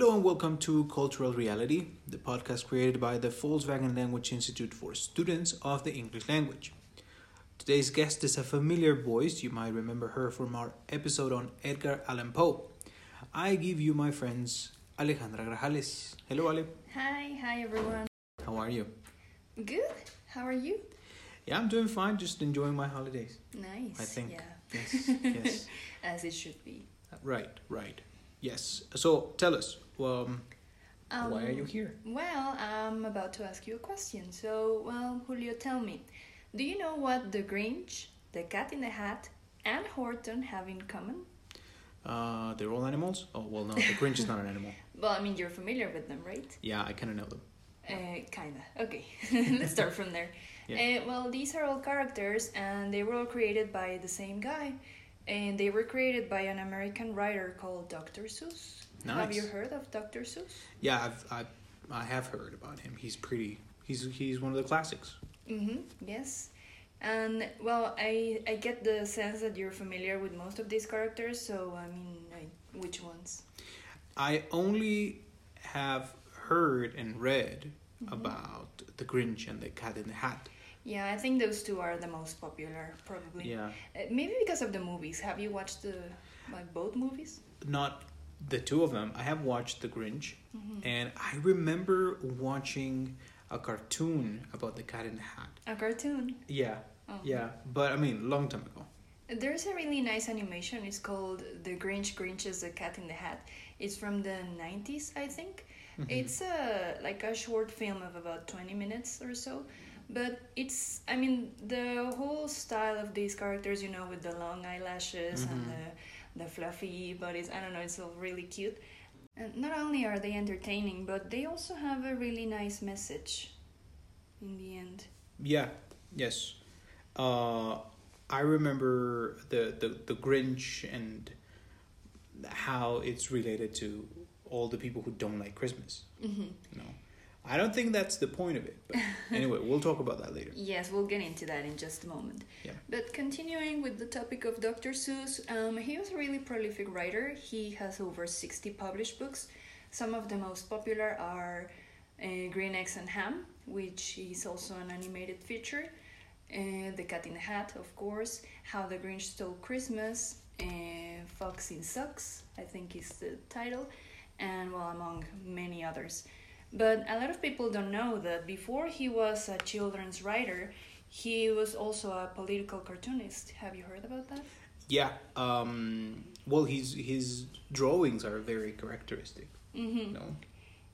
Hello and welcome to Cultural Reality, the podcast created by the Volkswagen Language Institute for students of the English language. Today's guest is a familiar voice. You might remember her from our episode on Edgar Allan Poe. I give you my friends Alejandra Grajales. Hello, Ale. Hi, hi everyone. How are you? Good. How are you? Yeah, I'm doing fine. Just enjoying my holidays. Nice. I think. Yeah. Yes, yes. As it should be. Right, right. Yes. So tell us, um, Um, why are you here? Well, I'm about to ask you a question. So, well, Julio, tell me, do you know what the Grinch, the Cat in the Hat, and Horton have in common? Uh, they're all animals? Oh, well, no, the Grinch is not an animal. Well, I mean, you're familiar with them, right? Yeah, I kind of know them. Uh, kinda. Okay, let's start from there. Yeah. Uh, well, these are all characters, and they were all created by the same guy, and they were created by an American writer called Dr. Seuss. Nice. Have you heard of Dr. Seuss? Yeah, I've, I, I have heard about him. He's pretty. He's he's one of the classics. Mm-hmm. Yes. And well, I I get the sense that you're familiar with most of these characters. So I mean, I, which ones? I only have heard and read Mm-hmm. about the Grinch and the Cat in the Hat. Yeah, I think those two are the most popular, probably. Yeah, Uh, maybe because of the movies. Have you watched the like both movies? not the two of them. I have watched the Grinch, Mm-hmm. and I remember watching a cartoon about the Cat in the Hat. A cartoon. Yeah, Oh. yeah, but I mean, long time ago. There's a really nice animation. It's called The Grinch Grinches the Cat in the Hat. It's from the 90s, I think. It's a like a short film of about 20 minutes or so. But it's I mean the whole style of these characters, you know, with the long eyelashes and the the fluffy bodies. I don't know, it's all really cute. And not only are they entertaining, but they also have a really nice message in the end. Yeah. Yes. Uh, I remember the, the the Grinch and how it's related to all the people who don't like Christmas. Mm-hmm. You know, I don't think that's the point of it. But anyway, we'll talk about that later. Yes, we'll get into that in just a moment. Yeah. But continuing with the topic of Dr. Seuss, um, he was a really prolific writer. He has over 60 published books. Some of the most popular are uh, Green Eggs and Ham, which is also an animated feature, uh, The Cat in the Hat, of course, How the Grinch Stole Christmas, uh, Fox in Socks, I think is the title, and well, among many others. But a lot of people don't know that before he was a children's writer, he was also a political cartoonist. Have you heard about that? Yeah. Um. Well, his his drawings are very characteristic. Mm-hmm. No.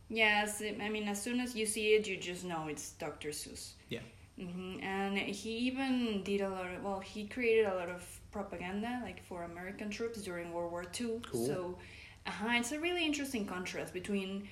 Yes, I mean, as soon as you see it, you just know it's Dr. Seuss. Yeah. hmm And he even did a lot of, well, he created a lot of propaganda, like for American troops during World War II. Cool. So, uh it's a really interesting contrast between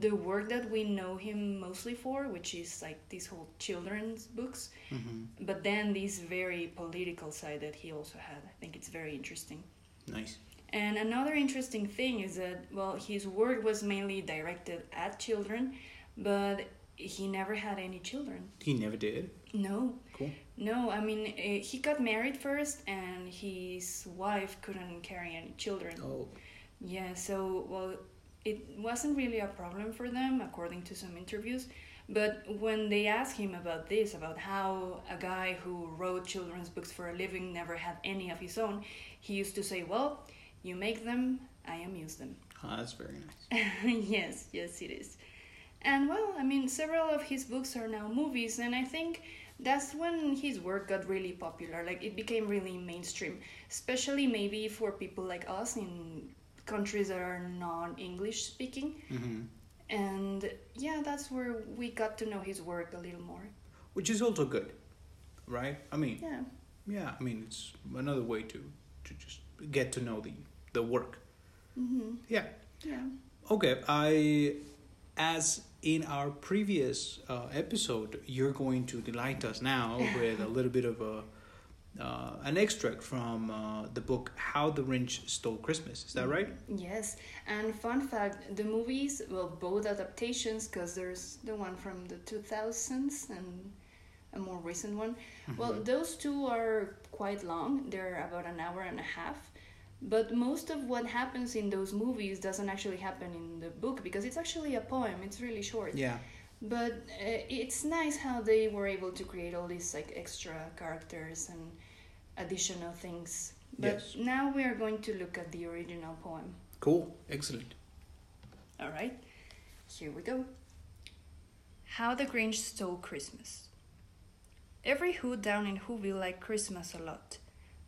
the work that we know him mostly for, which is like these whole children's books, Mm-hmm. but then this very political side that he also had. I think it's very interesting. Nice. And another interesting thing is that, well, his work was mainly directed at children, but he never had any children. He never did. No, Cool. no, I mean, eh, he got married first, and his wife couldn't carry any children. Oh. Yeah, so, well, it wasn't really a problem for them, according to some interviews. But when they asked him about this, about how a guy who wrote children's books for a living never had any of his own, he used to say, Well, you make them, I amuse them. Ah, that's very nice. yes, yes, it is. And well, I mean, several of his books are now movies, and I think that's when his work got really popular. Like, it became really mainstream, especially maybe for people like us in countries that are non English speaking. Mm-hmm. And yeah, that's where we got to know his work a little more. Which is also good, right? I mean, Yeah. yeah. I mean, it's another way to to just get to know the the work. Mm-hmm. Yeah. Yeah. Okay. I, as in our previous uh, episode, you're going to delight us now with a little bit of a uh, an extract from uh, the book "How the Grinch Stole Christmas." Is that right? Yes, and fun fact the movies, well, both adaptations, because there's the one from the 2000s and a more recent one. Well, those two are quite long, they're about an hour and a half. But most of what happens in those movies doesn't actually happen in the book because it's actually a poem. It's really short. Yeah. But uh, it's nice how they were able to create all these like extra characters and additional things. But Yes. now we are going to look at the original poem. Cool. Excellent. All right, here we go. How the Grinch Stole Christmas. Every Who down in Whoville liked Christmas a lot,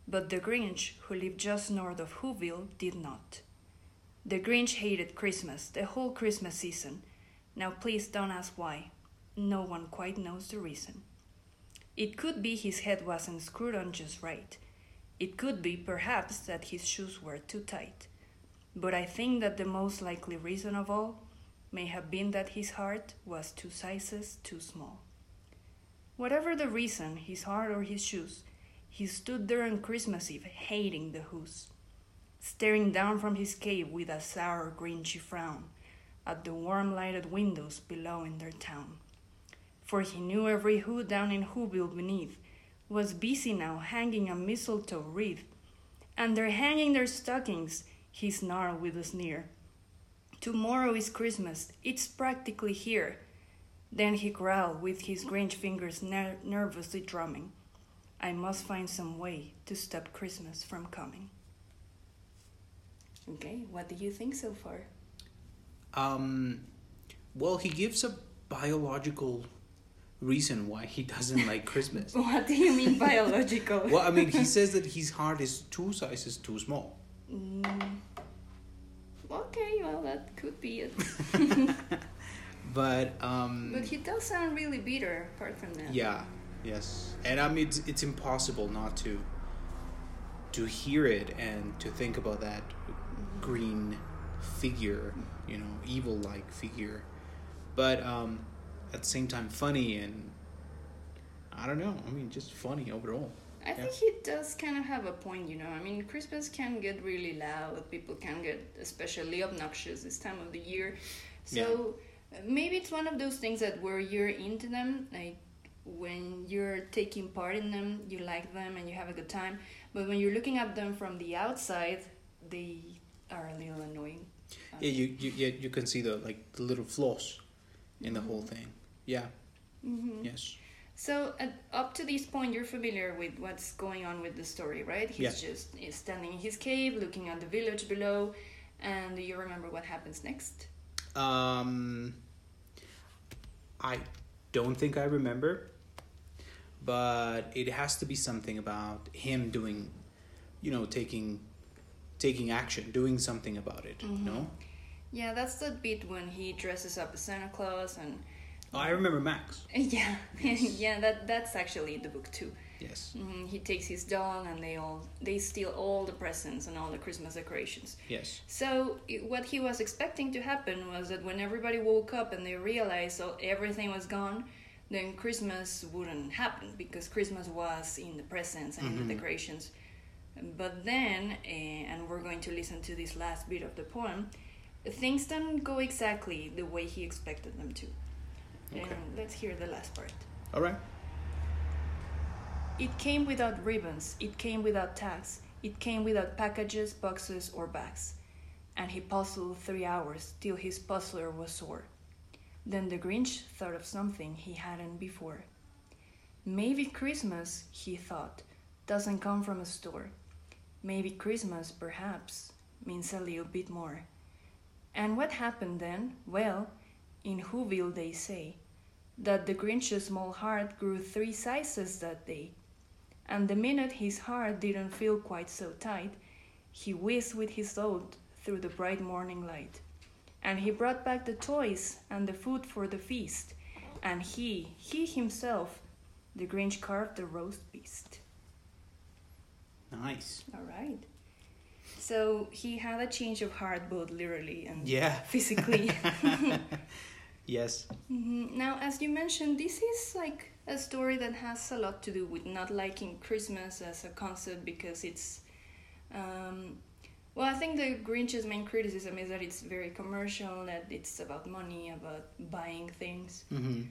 but the Grinch, who lived just north of Whoville, did not. The Grinch hated Christmas, the whole Christmas season. Now, please don't ask why. No one quite knows the reason. It could be his head wasn't screwed on just right. It could be, perhaps, that his shoes were too tight. But I think that the most likely reason of all may have been that his heart was two sizes too small. Whatever the reason, his heart or his shoes, he stood there on Christmas Eve hating the Who's, staring down from his cave with a sour, grinchy frown at the warm lighted windows below in their town. For he knew every Who down in Whoville beneath was busy now hanging a mistletoe wreath, and they're hanging their stockings he snarled with a sneer. Tomorrow is Christmas, it's practically here. Then he growled with his Grinch fingers ner- nervously drumming. I must find some way to stop Christmas from coming. Okay, what do you think so far? Um, well, he gives a biological reason why he doesn't like Christmas. What do you mean biological? well, I mean, he says that his heart is two sizes too small. Mm, okay, well, that could be it. But um, But he does sound really bitter, apart from that. yeah, yes, and I mean, it's, it's impossible not to to hear it and to think about that green figure, you know, evil-like figure, but um, at the same time funny and I don't know. I mean, just funny overall. I think he does kind of have a point, you know. I mean, Christmas can get really loud. People can get especially obnoxious this time of the year. So uh, maybe it's one of those things that where you're into them, like when you're taking part in them, you like them and you have a good time. But when you're looking at them from the outside, they are a little annoying. Yeah, you you yeah, you can see the like the little flaws in the whole thing. Yeah. hmm Yes. So up to this point, you're familiar with what's going on with the story, right? He's Yeah. just he's standing in his cave, looking at the village below, and do you remember what happens next? Um, I don't think I remember, but it has to be something about him doing, you know, taking, taking action, doing something about it. No, Yeah, that's the bit when he dresses up as Santa Claus, and oh, I remember Max. yeah, yeah, that that's actually in the book too. Yes, hmm He takes his dog, and they all they steal all the presents and all the Christmas decorations. yes, So what he was expecting to happen was that when everybody woke up and they realized oh, everything was gone, then Christmas wouldn't happen because Christmas was in the presents and in the decorations. But then, uh, and we're going to listen to this last bit of the poem, things don't go exactly the way he expected them to. Okay. And let's hear the last part. all right. It came without ribbons, it came without tags, it came without packages, boxes, or bags. And he puzzled three hours till his puzzler was sore. Then the Grinch thought of something he hadn't before. Maybe Christmas, he thought, doesn't come from a store. Maybe Christmas, perhaps, means a little bit more. And what happened then? Well, in Whoville they say that the Grinch's small heart grew three sizes that day. And the minute his heart didn't feel quite so tight, he whizzed with his load through the bright morning light. And he brought back the toys and the food for the feast. And he, he himself, the Grinch carved the roast beast. Nice. All right. So he had a change of heart, both literally and Yeah. physically. Yes. Mhm. Now, as you mentioned, this is like a story that has a lot to do with not liking Christmas as a concept because it's. Um, well, I think the Grinch's main criticism is that it's very commercial, that it's about money, about buying things. Mm-hmm.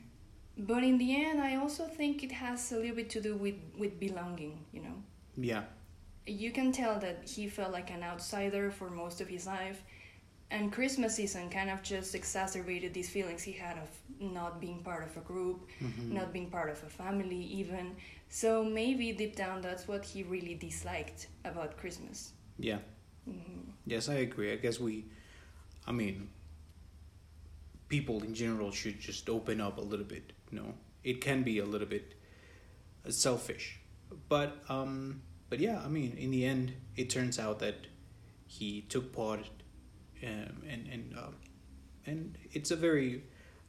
But in the end, I also think it has a little bit to do with, with belonging, you know? Yeah. You can tell that he felt like an outsider for most of his life. And Christmas season kind of just exacerbated these feelings he had of not being part of a group, Mm-hmm. not being part of a family, even. So maybe deep down, that's what he really disliked about Christmas. Yeah. hmm Yes, I agree. I guess we, I mean, people in general should just open up a little bit. You know, it can be a little bit selfish, but um, but yeah, I mean, in the end, it turns out that he took part, um, and and um, and it's a very,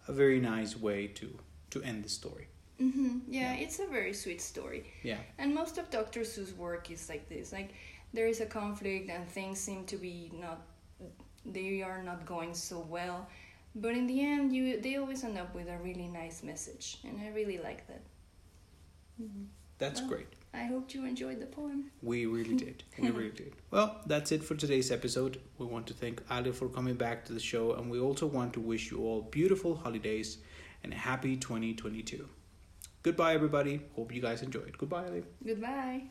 a very nice way to to end the story. hmm Yeah, Yeah. it's a very sweet story. Yeah. And most of Dr. Seuss' work is like this. Like there is a conflict and things seem to be not they are not going so well. But in the end you they always end up with a really nice message and I really like that. Mhm. That's Well, great. I hope you enjoyed the poem. We really did. We really did. Well, that's it for today's episode. We want to thank Ali for coming back to the show, and we also want to wish you all beautiful holidays and a happy 2022. Goodbye, everybody. Hope you guys enjoyed. Goodbye, Ali. Goodbye.